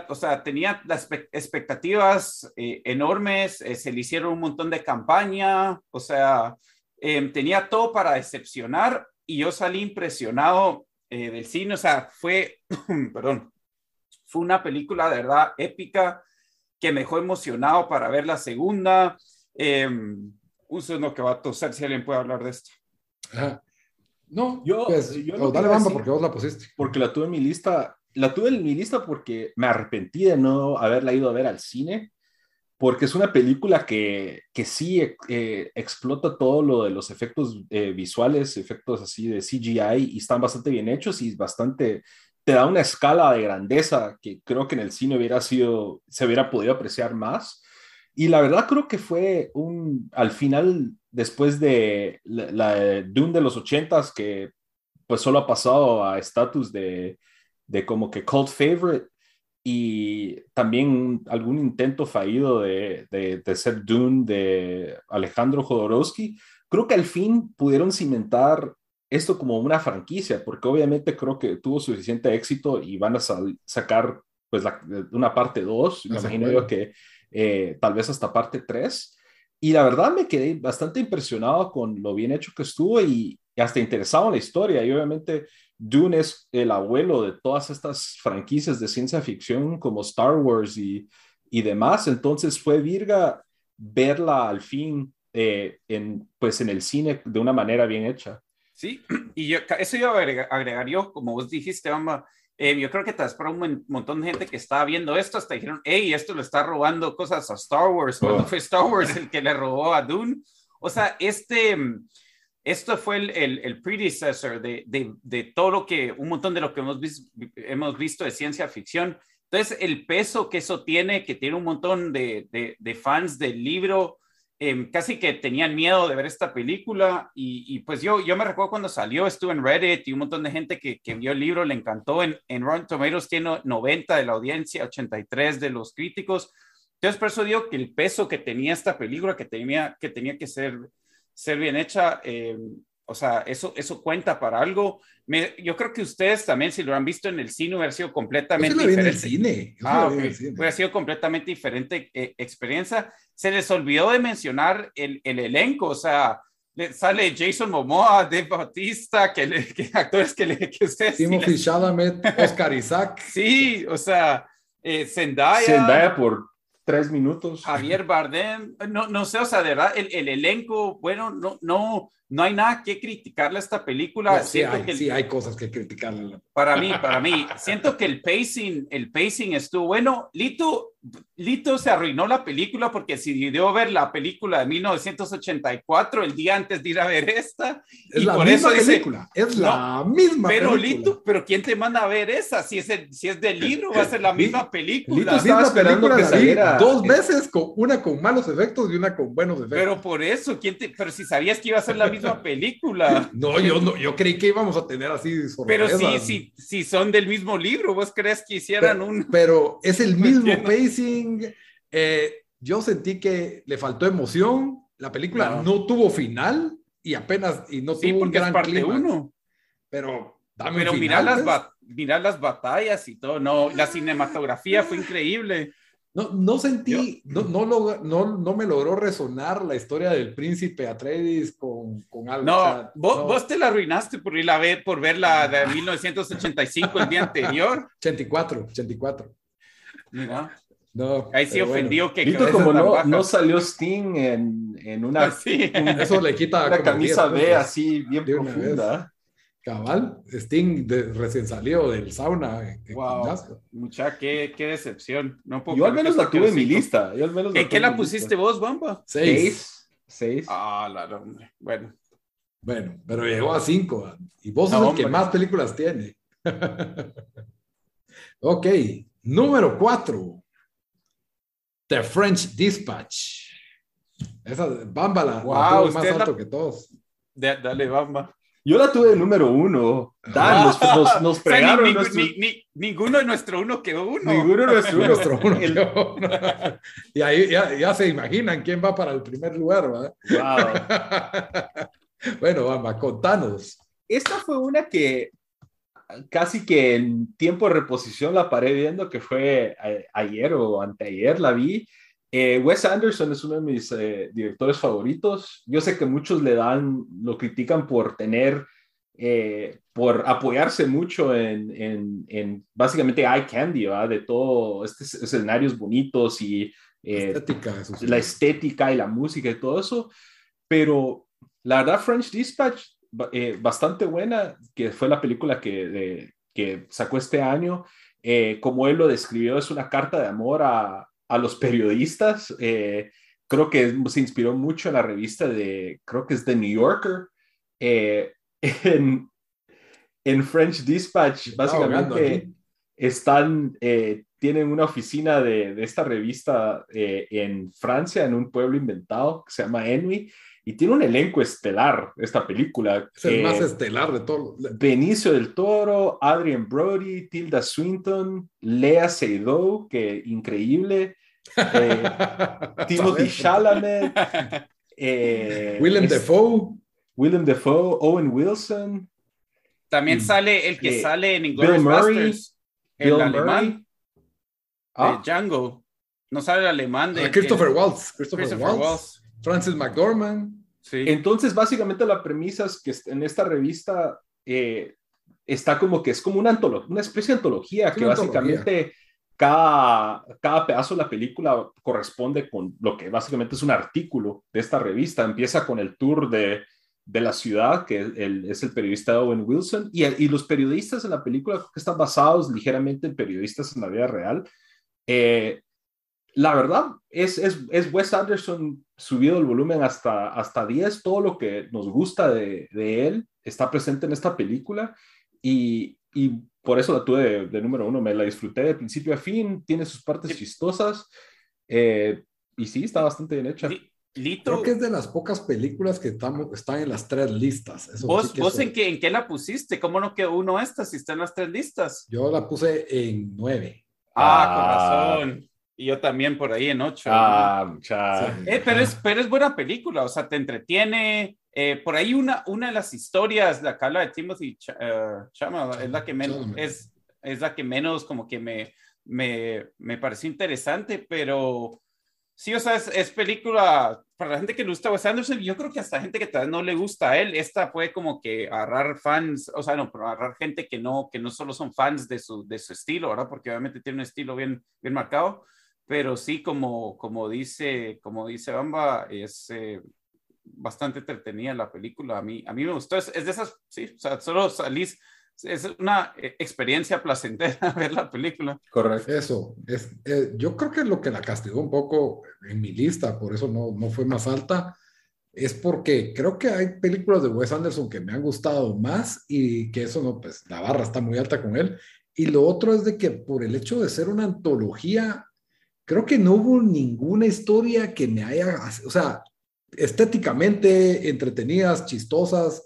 o sea, tenía las expectativas eh, enormes, eh, se le hicieron un montón de campaña, o sea, em, tenía todo para decepcionar y yo salí impresionado eh, del cine, o sea, fue, perdón, fue una película de verdad épica que me dejó emocionado para ver la segunda. un segundo que va a toser si alguien puede hablar de esto. No, yo, pues, yo dale bamba porque vos la pusiste. Porque la tuve en mi lista la tuve en mi lista porque me arrepentí de no haberla ido a ver al cine, porque es una película que, que sí eh, explota todo lo de los efectos eh, visuales, efectos así de CGI, y están bastante bien hechos y bastante, te da una escala de grandeza que creo que en el cine hubiera sido, se hubiera podido apreciar más. Y la verdad creo que fue un, al final, después de la, la Dune de los ochentas, que pues solo ha pasado a estatus de, de como que cult favorite y también algún intento fallido de, de, ser Dune de Alejandro Jodorowsky, creo que al fin pudieron cimentar esto como una franquicia, porque obviamente creo que tuvo suficiente éxito y van a sacar pues una parte 2, me imagino yo que eh, tal vez hasta parte 3. Y la verdad me quedé bastante impresionado con lo bien hecho que estuvo y, y hasta interesado en la historia. Y obviamente Dune es el abuelo de todas estas franquicias de ciencia ficción como Star Wars y, y demás. Entonces fue virga verla al fin eh, en, pues en el cine de una manera bien hecha. Sí, y yo, eso yo agregaría, como vos dijiste, Bamba, eh, yo creo que te para un montón de gente que estaba viendo esto, hasta dijeron, hey, esto le está robando cosas a Star Wars, cuando oh. fue Star Wars el que le robó a Dune. O sea, este, esto fue el, el, predecessor de, de, todo lo que, un montón de lo que hemos, hemos visto de ciencia ficción. Entonces, el peso que eso tiene, que tiene un montón de, de fans del libro, em, casi que tenían miedo de ver esta película. Y, pues yo, yo me recuerdo cuando salió, estuve en Reddit y un montón de gente que, que vio el libro le encantó. En, en Rotten Tomatoes tiene 90 de la audiencia, 83 de los críticos. Entonces, por eso digo que el peso que tenía esta película, que tenía que, tenía que ser ser bien hecha, eh, o sea, eso, eso cuenta para algo. yo creo que ustedes también, si lo han visto en el cine, hubiera sido completamente diferente. En el cine. Ah, Hubiera sido completamente diferente eh, experiencia. Se les olvidó de mencionar el, el elenco, o sea, sale Jason Momoa, Dave Bautista, que, actores que, le, que ustedes... Timothy Chalamet, Oscar Isaac. Sí, o sea, eh, Zendaya. Zendaya por tres minutos. Javier Bardem, no, no sé, o sea, de verdad, el, el elenco, bueno, no, no, no hay nada que criticarle a esta película. sí, hay, sí, hay cosas que criticarle. Para mí, para mí, siento que el pacing, el pacing estuvo bueno. Lito, Lito se arruinó la película porque decidió ver la película de 1984 el día antes de ir a ver esta. Es y la por misma eso película, es la misma pero película. Lito, pero ¿quién te manda a ver esa? Si es, el, si es del libro, va a ser la misma película. Lito estaba esperando que saliera. Dos veces, con, una con malos efectos y una con buenos efectos. Pero por eso, ¿quién te, pero si sabías que iba a ser la misma película. No, yo no, yo creí que íbamos a tener así Pero sí, sí, sí son del mismo libro, ¿vos crees que hicieran un...? Pero es el mismo pacing. Eh, yo sentí que le faltó emoción. La película no, tuvo final y apenas y no tuvo un gran parte uno. Pero dame Pero mirar las, pues. las batallas y todo, no, la cinematografía fue increíble. No, no sentí, no, no, no, no, me logró resonar la historia del príncipe Atreides con, con algo. No, vos, vos, te la arruinaste por ir a ver, por ver la de 1985 el día anterior. 84, 84. Mira. No, Ahí sí ofendió que... Lito, como no, no, salió Sting en, en una, sí. eso le quita una camisa B así bien profunda. Cabal, Sting de, recién salió del sauna. wow. Mucha, qué, qué decepción. No yo al menos la tuve en mi lista. Yo al menos ¿Qué, ¿qué la pusiste vos, Bamba? Seis. Seis. Ah, la hombre. Bueno. Bueno, pero llegó a cinco. Y vos sos el que más películas tiene. ok, número cuatro. The French Dispatch. Esa Bamba la, wow, más alto que todos. dale, Bamba. Yo la tuve de número uno. Dan, nos, nos, nos fregaron. ninguno de nuestro uno quedó uno. Ninguno de nuestro uno. nuestro uno quedó uno. Y ahí ya, ya, se imaginan quién va para el primer lugar, ¿verdad? Wow. bueno, Bamba, contanos. Esta fue una que casi que en tiempo de reposición la paré viendo, que fue ayer o anteayer la vi. Eh, Wes Anderson es uno de mis eh, directores favoritos. Yo sé que muchos le dan, lo critican por tener, eh, por apoyarse mucho en, en, en, básicamente eye candy, ¿va? de todo estos escenarios bonitos y estética, la estética y la música y todo eso. Pero la verdad, French Dispatch eh, bastante buena, que fue la película que, que sacó este año. Eh, como él lo describió, es una carta de amor a, a los periodistas. Eh, creo que se inspiró mucho en la revista de, creo que es The New Yorker. en, en, French Dispatch, básicamente están, tienen una oficina de, de esta revista en Francia, en un pueblo inventado que se llama Enui y tiene un elenco estelar esta película. Es el más estelar de todos. Benicio del Toro, Adrian Brody, Tilda Swinton, Lea Seydoux, que increíble. Eh, Timothy Chalamet. Eh, Willem Dafoe. Willem Dafoe, Owen Wilson. También sale el que sale en Inglourious Basterds, el alemán ah. Django. No sale el alemán de ah, Christopher Waltz. Christopher, Waltz. Francis McDormand. Sí. Entonces, básicamente la premisa es que en esta revista eh, está como que es como una, antología, una especie de antología que básicamente cada, cada pedazo de la película corresponde con lo que básicamente es un artículo de esta revista. Empieza con el tour de, de la ciudad, que es el periodista Owen Wilson, y, y, los periodistas en la película que están basados ligeramente en periodistas en la vida real. Eh, la verdad, es, es, es, Wes Anderson subido el volumen hasta, hasta 10. Todo lo que nos gusta de, de él está presente en esta película y, y por eso la tuve de, número uno. Me la disfruté de principio a fin. Tiene sus partes chistosas eh, y sí, está bastante bien hecha. Lito, Creo que es de las pocas películas que están, están en las tres listas. ¿Vos, ¿vos en, qué, en qué la pusiste? ¿Cómo no quedó uno esta si está en las tres listas? Yo la puse en nueve. Ah, con razón. Y yo también por ahí en ocho. Ah, eh, pero, es, pero es buena película, o sea, te entretiene. Eh, por ahí una, una de las historias, la que habla de Timothy uh, Chama, es la que menos, es, es la que menos como que me, me, me pareció interesante, pero Sí, o sea, es, película para la gente que le gusta Wes Anderson. Yo creo que hasta gente que tal vez no le gusta a él, esta puede como que agarrar fans, o sea, no, pero agarrar gente que no, que no solo son fans de su, de su estilo, ¿verdad? Porque obviamente tiene un estilo bien, bien marcado pero sí, como, como, dice, como dice Bamba, es eh, bastante entretenida la película. A mí, a mí me gustó. Es, de esas, sí, o sea, solo salís. Es una eh, experiencia placentera ver la película. Correcto. Eso, es, eh, yo creo que lo que la castigó un poco en mi lista, por eso no, no fue más alta, es porque creo que hay películas de Wes Anderson que me han gustado más y que eso no, pues la barra está muy alta con él. Y lo otro es de que por el hecho de ser una antología, creo que no hubo ninguna historia que me haya, o sea, estéticamente entretenidas, chistosas.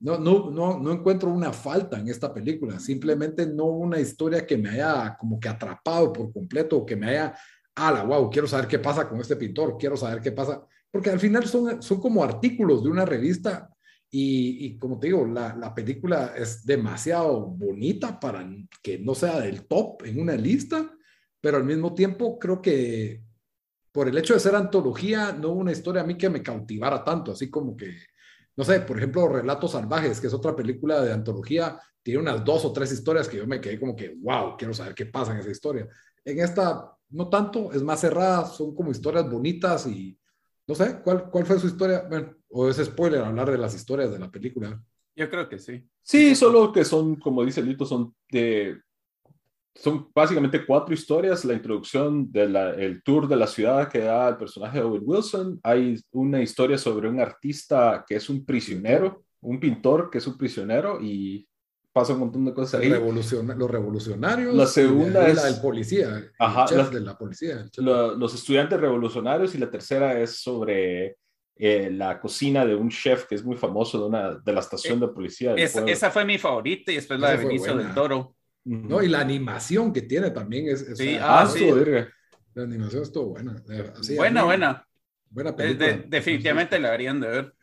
No, no, no, no encuentro una falta en esta película. Simplemente no hubo una historia que me haya como que atrapado por completo o que me haya, ala, wow, quiero saber qué pasa con este pintor, quiero saber qué pasa. Porque al final son, son como artículos de una revista y, y, como te digo, la, la, película es demasiado bonita para que no sea del top en una lista, pero al mismo tiempo creo que por el hecho de ser antología, no hubo una historia a mí que me cautivara tanto, así como que, no sé, por ejemplo, Relatos Salvajes, que es otra película de antología, tiene unas dos o tres historias que yo me quedé como que, wow, quiero saber qué pasa en esa historia. En esta no tanto, es más cerrada, son como historias bonitas y no sé, ¿cuál, cuál fue su historia? Bueno, o es spoiler hablar de las historias de la película. Yo creo que sí. Sí, solo que son, como dice Lito, son de son básicamente cuatro historias. La introducción del tour de la ciudad que da el personaje de Owen Wilson. Hay una historia sobre un artista que es un prisionero, un pintor que es un prisionero y pasa un montón de cosas ahí. los revolucionarios. La segunda es... La del policía. Ajá, de la policía. los estudiantes revolucionarios y la tercera es sobre eh, la cocina de un chef que es muy famoso de, una, de la estación de policía. esa fue mi favorita y después la de Benicio del Toro. ¿No? Y la animación que tiene también es... sí, ah, sí. La animación estuvo buena. buena, buena. Buena película. definitivamente la harían de ver.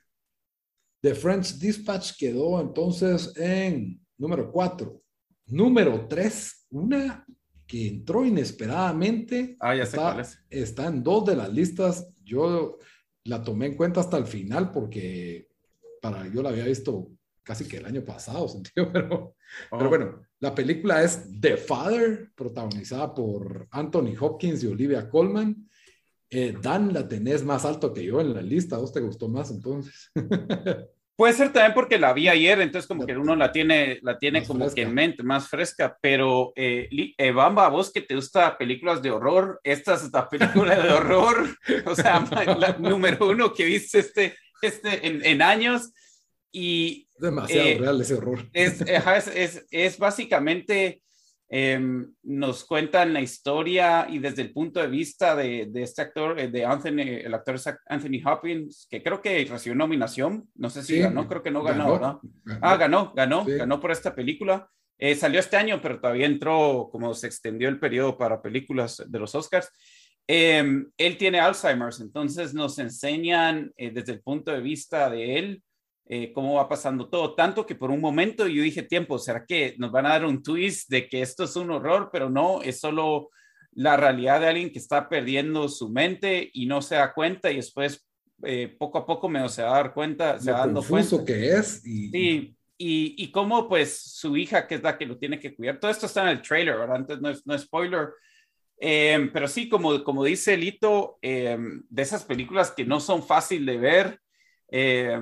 The French Dispatch quedó entonces en número 4. Número 3, una que entró inesperadamente. Ah, ya está, sé Está en dos de las listas. Yo la tomé en cuenta hasta el final porque para yo la había visto casi que el año pasado, sentido, pero, pero oh. bueno, la película es The Father, protagonizada por Anthony Hopkins y Olivia Colman. Eh, Dan, la tenés más alto que yo en la lista. ¿A vos te gustó más entonces? Puede ser también porque la vi ayer, entonces como que uno la tiene, la tiene como que en mente, más fresca, pero eh, eh, Bamba, vos que te gusta películas de horror, esta es la película de horror, o sea, la número uno que viste este, este en, en años, y Demasiado eh, real ese horror. Es, es, es, básicamente, em, nos cuentan la historia y desde el punto de vista de, de, este actor, eh, de Anthony, el actor Anthony Hopkins, que creo que recibió nominación, no sé si ganó, creo que no ganó, ¿verdad? Ah, ganó, ganó, ganó por esta película. Eh, salió este año, pero todavía entró, como se extendió el periodo para películas de los Oscars. Em, él tiene Alzheimer's, entonces nos enseñan desde el punto de vista de él eh, cómo va pasando todo. Tanto que por un momento yo dije, tiempo, ¿será que nos van a dar un twist de que esto es un horror? Pero no, es solo la realidad de alguien que está perdiendo su mente y no se da cuenta y después eh, poco a poco me se va a dar cuenta, se va dando cuenta. que es. Y... Sí, y, y cómo pues su hija, que es la que lo tiene que cuidar, todo esto está en el trailer, ¿verdad? Antes no es, no es spoiler. Eh, pero sí, como, como dice Lito, de esas películas que no son fácil de ver, eh,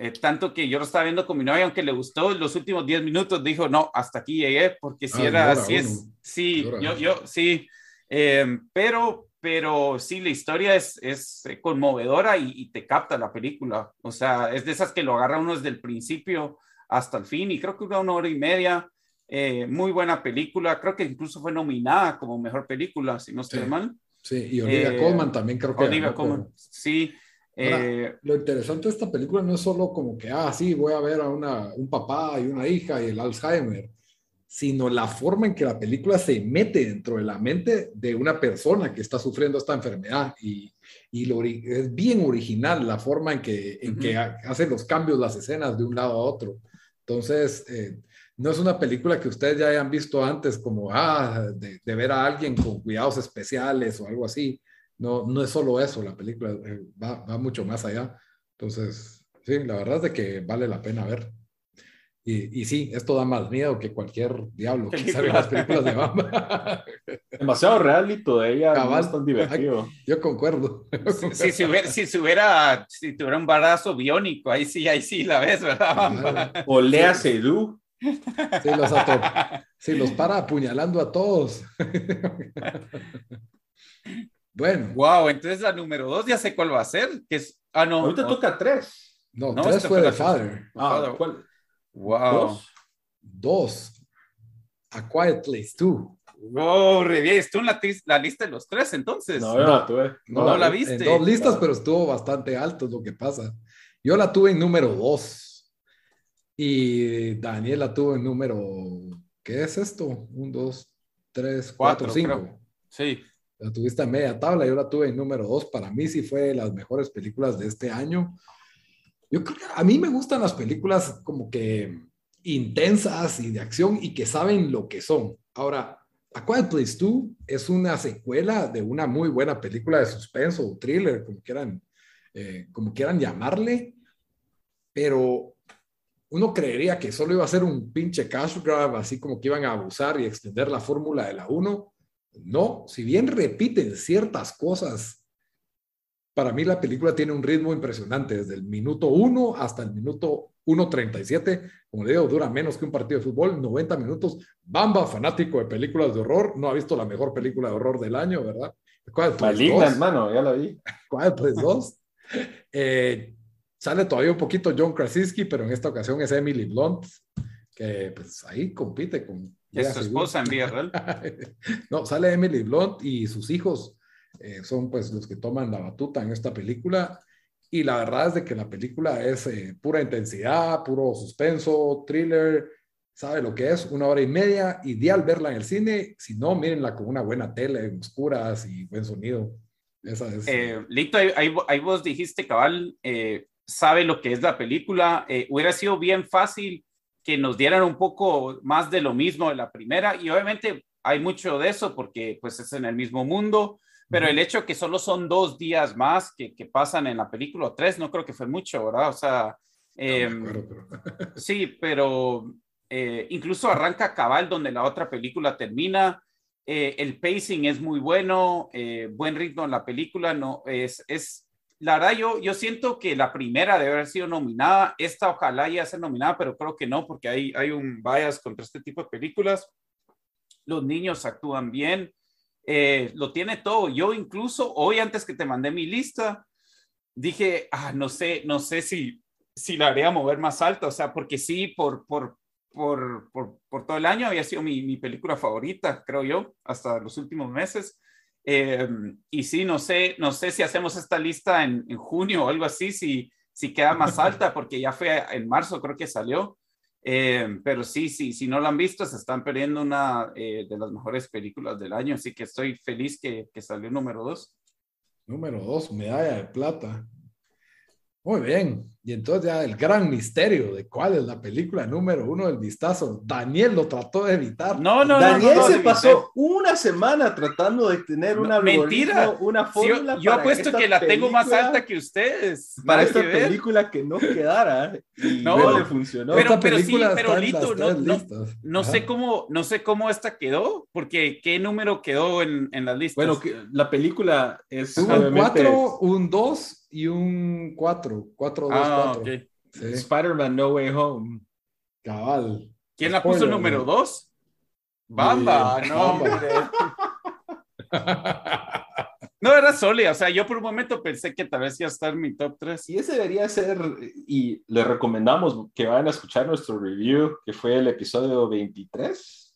eh, tanto que yo lo estaba viendo con mi novia, aunque le gustó los últimos 10 minutos, dijo, no, hasta aquí llegué, porque si ah, era, así es, sí, yo, yo, sí, eh, pero, pero sí, la historia es, es conmovedora y, te capta la película, o sea, es de esas que lo agarra uno desde el principio hasta el fin, y creo que una hora y media, eh, muy buena película, creo que incluso fue nominada como mejor película, si no estoy mal. Sí, y Olivia Colman también creo que. Olivia Colman, sí. Eh, lo interesante de esta película no es solo como que, ah, sí, voy a ver a una, un papá y una hija y el Alzheimer, sino la forma en que la película se mete dentro de la mente de una persona que está sufriendo esta enfermedad. Y, y lo, es bien original la forma en que, en que hace los cambios, las escenas de un lado a otro. Entonces, eh, no es una película que ustedes ya hayan visto antes como, ah, de, de ver a alguien con cuidados especiales o algo así no, no es solo eso, la película eh, va, va, mucho más allá. Entonces, sí, la verdad es de que vale la pena ver. Y, y sí, esto da más miedo que cualquier diablo que sale en las películas de Bamba. Demasiado realito de ella, no es tan divertido. Yo concuerdo. Si, si, hubiera, si, hubiera, si tuviera un barazo biónico, ahí sí, ahí sí la ves, ¿verdad, Bamba? O Lea Seydoux. Sí, los, sí, los para apuñalando a todos. Bueno. Wow, entonces la número dos ya sé cuál va a ser. Que es, ah, no. Ahorita toca tres. No, tres fue de Father. Ah, ¿cuál? Wow. Dos. Dos. A Quiet Place 2. Oh, re bien. ¿Estuvo en la, la, lista de los tres entonces? No, no, la tuve. No, no, la viste. En dos listas, pero estuvo bastante alto, es lo que pasa. Yo la tuve en número dos. Y Daniel la tuvo en número. ¿Qué es esto? Un, dos, tres, cuatro, cinco. Sí. La tuviste a media tabla, yo la tuve en número dos. Para mí sí fue de las mejores películas de este año. Yo creo a mí me gustan las películas como que intensas y de acción y que saben lo que son. Ahora, A Quiet Place 2 es una secuela de una muy buena película de suspenso o thriller, como quieran, eh, como quieran llamarle, pero uno creería que solo iba a ser un pinche cash grab, así como que iban a abusar y extender la fórmula de la 1 No, si bien repiten ciertas cosas, para mí la película tiene un ritmo impresionante, desde el minuto 1 hasta el minuto 1.37, como le digo, dura menos que un partido de fútbol, 90 minutos. Bamba, fanático de películas de horror, no ha visto la mejor película de horror del año, ¿verdad? Maligna, hermano, ya la vi. ¿Cuál? Pues dos. Eh, sale todavía un poquito John Krasinski, pero en esta ocasión es Emily Blunt, que pues ahí compite con... Es su esposa en Villarreal. no, sale Emily Blunt y sus hijos eh, son pues los que toman la batuta en esta película. Y la verdad es de que la película es eh, pura intensidad, puro suspenso, thriller, sabe lo que es, una hora y media, ideal verla en el cine, si no, mírenla con una buena tele, oscuras y buen sonido. Esa es. Eh, Lito, ahí, vos dijiste, cabal, sabe lo que es la película. hubiera sido bien fácil que nos dieran un poco más de lo mismo de la primera y obviamente hay mucho de eso porque pues es en el mismo mundo, pero el hecho que solo son dos días más que, que pasan en la película, tres, no creo que fue mucho, ¿verdad? O sea, em, sí, pero eh, incluso arranca cabal donde la otra película termina. Eh, el pacing es muy bueno, eh, buen ritmo en la película, no es, es la verdad yo, yo siento que la primera debe haber sido nominada, esta ojalá ya sea nominada, pero creo que no, porque hay, hay un bias contra este tipo de películas. Los niños actúan bien, eh, lo tiene todo. Yo incluso hoy antes que te mandé mi lista, dije, ah, no sé, no sé si, si la haría mover más alta, o sea, porque sí, por, por, por, por, por todo el año había sido mi, mi película favorita, creo yo, hasta los últimos meses eh, y sí, no sé, no sé si hacemos esta lista en, en, junio o algo así, si, si queda más alta, porque ya fue en marzo, creo que salió. Eh, pero sí, sí, si no lo han visto, se están perdiendo una eh, de las mejores películas del año, así que estoy feliz que, que salió número dos. Número dos, medalla de plata. Muy bien. Y entonces ya el gran misterio de cuál es la película número uno del vistazo. Daniel lo trató de evitar. No, no, Daniel se pasó una semana tratando de tener una mentira, una fórmula. yo, yo apuesto que la tengo más alta que ustedes. Para esta película que no quedara. no, le funcionó. Pero, pero sí, pero Lito, no, no, sé cómo, no sé cómo esta quedó, porque qué número quedó en, en las listas. Bueno, que la película es un 4, un 2 y un 4, 4, 2, 4. Spider-Man No Way Home. Cabal. ¿Quién la puso número 2? Bamba, no, No, era sólida. O sea, yo por un momento pensé que tal vez iba a estar en mi top 3. Y ese debería ser, y le recomendamos que vayan a escuchar nuestro review, que fue el episodio 23.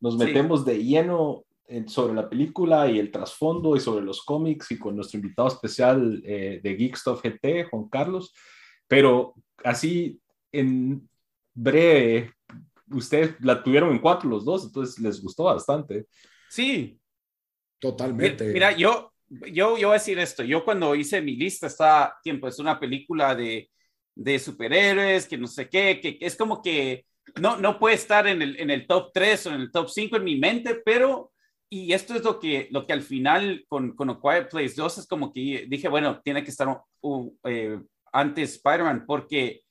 Nos metemos de lleno sobre la película y el trasfondo y sobre los cómics y con nuestro invitado especial eh, de Geekstuff GT, Juan Carlos. Pero así, en breve, ustedes la tuvieron en cuatro los dos, entonces les gustó bastante. Sí. Totalmente. Mira, yo, yo, yo voy a decir esto. Yo cuando hice mi lista, está tiempo, es una película de, de superhéroes, que no sé qué, que es como que no, no puede estar en el, en el top 3 o en el top 5 en mi mente, pero y esto es lo que, lo que al final con, con A Quiet Place 2 es como que dije, bueno, tiene que estar eh, antes Spider-Man, porque,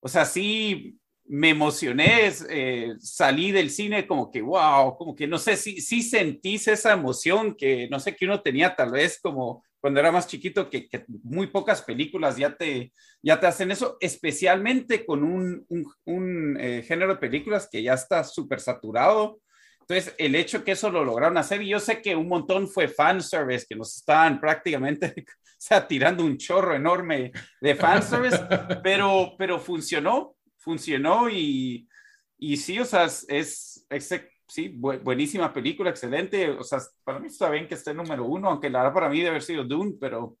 o sea, sí me emocioné, eh, salí del cine como que, wow, como que no sé si sí, sentís esa emoción que no sé que uno tenía tal vez como cuando era más chiquito, que, que muy pocas películas ya te, ya te hacen eso, especialmente con un, un, un eh, género de películas que ya está súper saturado entonces, el hecho que eso lo lograron hacer, y yo sé que un montón fue fanservice, que nos estaban prácticamente o sea, tirando un chorro enorme de fanservice, pero, pero funcionó, funcionó y, y sí, o sea, es, sí, buenísima película, excelente, o sea, para mí está bien que esté número uno, aunque la verdad para mí debe haber sido Dune, pero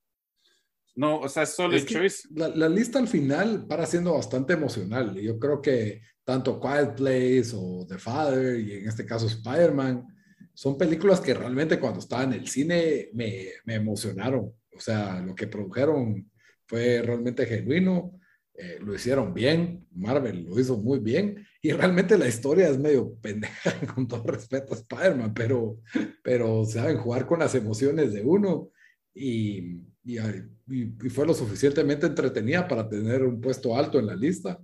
no, o sea, es solo el choice. La, la, lista al final para siendo bastante emocional. Yo creo que tanto Quiet Place o The Father y en este caso Spider-Man, son películas que realmente cuando estaba en el cine me, emocionaron. O sea, lo que produjeron fue realmente genuino, eh, lo hicieron bien, Marvel lo hizo muy bien y realmente la historia es medio pendeja con todo respeto a Spider-Man, pero, pero saben jugar con las emociones de uno y, y, y, fue lo suficientemente entretenida para tener un puesto alto en la lista.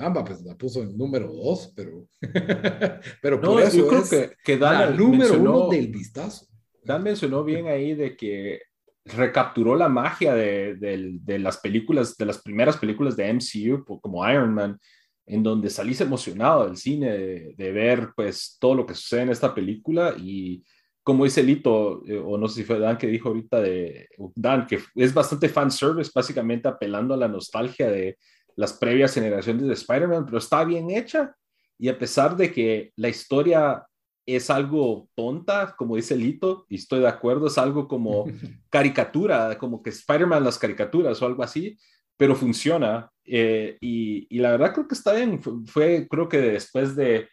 Bamba, pues la puso en número dos, pero, pero por eso yo creo es que, que Dan número uno del vistazo. Dan mencionó bien ahí de que recapturó la magia de, de, las películas, de las primeras películas de MCU, como Iron Man, en donde salís emocionado del cine, de, ver pues todo lo que sucede en esta película y como dice Lito, eh, o no sé si fue Dan que dijo ahorita de Dan, que es bastante fan service, básicamente apelando a la nostalgia de las previas generaciones de Spider-Man, pero está bien hecha y a pesar de que la historia es algo tonta, como dice Lito, y estoy de acuerdo, es algo como caricatura, como que Spider-Man las caricaturas o algo así, pero funciona. Eh, y, la verdad creo que está bien. Fue, creo que después de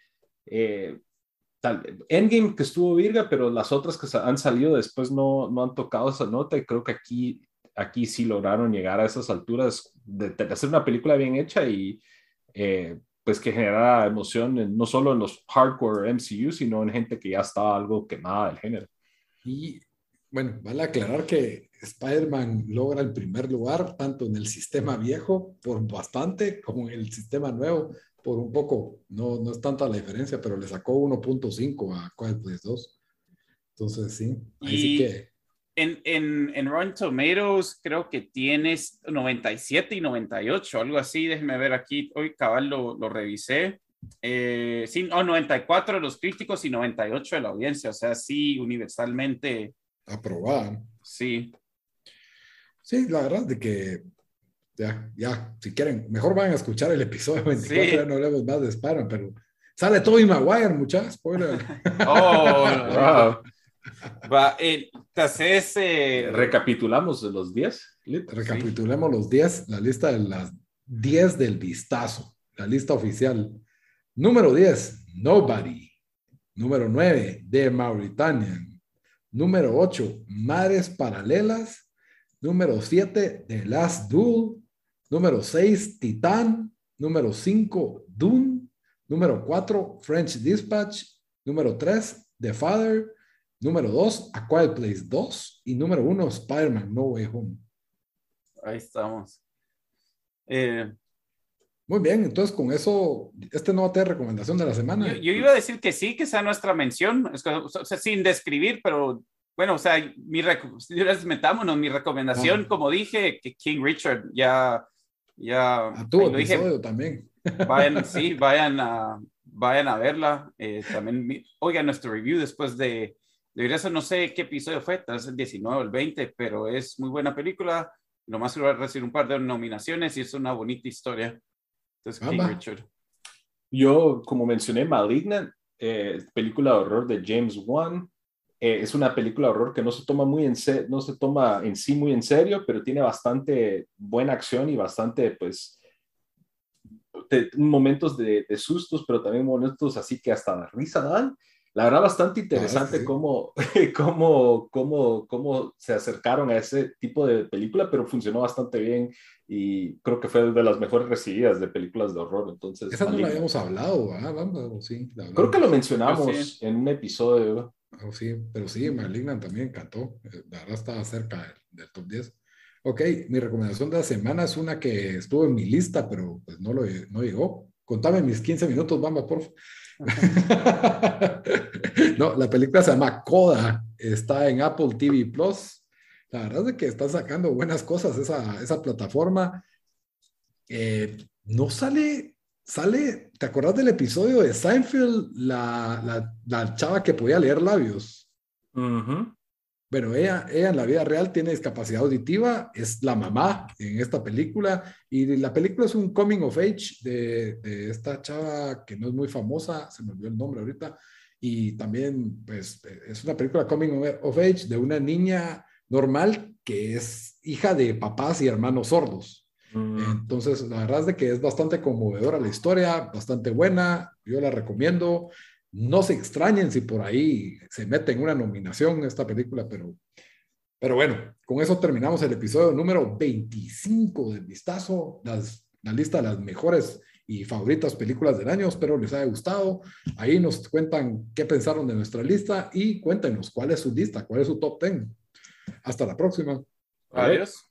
eh, tal, Endgame que estuvo virga, pero las otras que han salido después no, no han tocado esa nota y creo que aquí, aquí sí lograron llegar a esas alturas de, hacer una película bien hecha y eh, pues que generara emoción no solo en los hardcore MCU, sino en gente que ya estaba algo quemada del género. Y bueno, vale aclarar que Spider-Man logra el primer lugar tanto en el sistema viejo por bastante como en el sistema nuevo por un poco. No, no es tanta la diferencia, pero le sacó 1.5 a Quiet Place 2. Entonces, sí, ahí sí que en, en, en Rotten Tomatoes creo que tienes 97 y 98, algo así. Déjeme ver aquí. Hoy cabal lo, lo revisé. Eh, sí, 94 de los críticos y 98 de la audiencia. O sea, sí, universalmente. Aprobada. Sí. Sí, la verdad de que ya, ya, si quieren, mejor van a escuchar el episodio 24, ya no hablemos más de spider pero sale Tobey Maguire, muchachos, spoiler. Oh, wow. Va, entonces, eh, recapitulamos los 10. Recapitulemos los 10, la lista de las 10 del vistazo, la lista oficial. Número 10, Nobody. Número 9, The Mauritanian. Número 8, Mares Paralelas. Número 7, The Last Duel. Número 6, Titán. Número 5, Dune. Número 4, French Dispatch. Número 3, The Father. Número 2, A Quiet Place 2. Y número 1, Spider-Man No Way Home. Ahí estamos. Eh, Muy bien, entonces con eso, este no va a tener recomendación de la semana. Yo, iba a decir que sí, que sea nuestra mención, sin describir, pero bueno, o sea, mi metámonos, mi recomendación, como dije, que King Richard ya, ya. A tu episodio también. Vayan, sí, vayan a, vayan a verla. Eh, también oigan nuestro review después de, de eso no sé qué episodio fue, tal vez el 19 o el 20, pero es muy buena película. Lo más va a recibir un par de nominaciones y es una bonita historia. Entonces, King Richard. Yo, como mencioné, Malignant, eh, película de horror de James Wan. Eh, es una película de horror que no se toma muy en no se toma en sí muy en serio, pero tiene bastante buena acción y bastante, pues, momentos de, de, sustos, pero también momentos así que hasta la risa dan. La verdad, bastante interesante cómo, cómo, cómo, cómo se acercaron a ese tipo de película, pero funcionó bastante bien y creo que fue de las mejores recibidas de películas de horror. Entonces, Esa no la habíamos hablado, Sí, creo que lo mencionamos en un episodio. Oh, sí, pero sí, Malignan también encantó. Eh, la verdad estaba cerca del, top 10. Ok, mi recomendación de la semana es una que estuvo en mi lista, pero pues no, lo, no llegó. Contame mis 15 minutos, vamos, por favor. No, la película se llama Coda, está en Apple TV Plus. La verdad es que está sacando buenas cosas esa, esa plataforma. Eh, no sale, sale, ¿te acuerdas del episodio de Seinfeld? La, la, la chava que podía leer labios. Bueno, ella, ella en la vida real tiene discapacidad auditiva, es la mamá en esta película y la película es un coming of age de, esta chava que no es muy famosa, se me olvidó el nombre ahorita, y también pues es una película coming of age de una niña normal que es hija de papás y hermanos sordos. Mm. Entonces, la verdad es de que es bastante conmovedora la historia, bastante buena, yo la recomiendo. No se extrañen si por ahí se mete en una nominación esta película, pero, pero bueno, con eso terminamos el episodio número 25 del Vistazo, la lista de las mejores y favoritas películas del año. Espero les haya gustado. Ahí nos cuentan qué pensaron de nuestra lista y cuéntenos cuál es su lista, cuál es su top 10. Hasta la próxima. Adiós.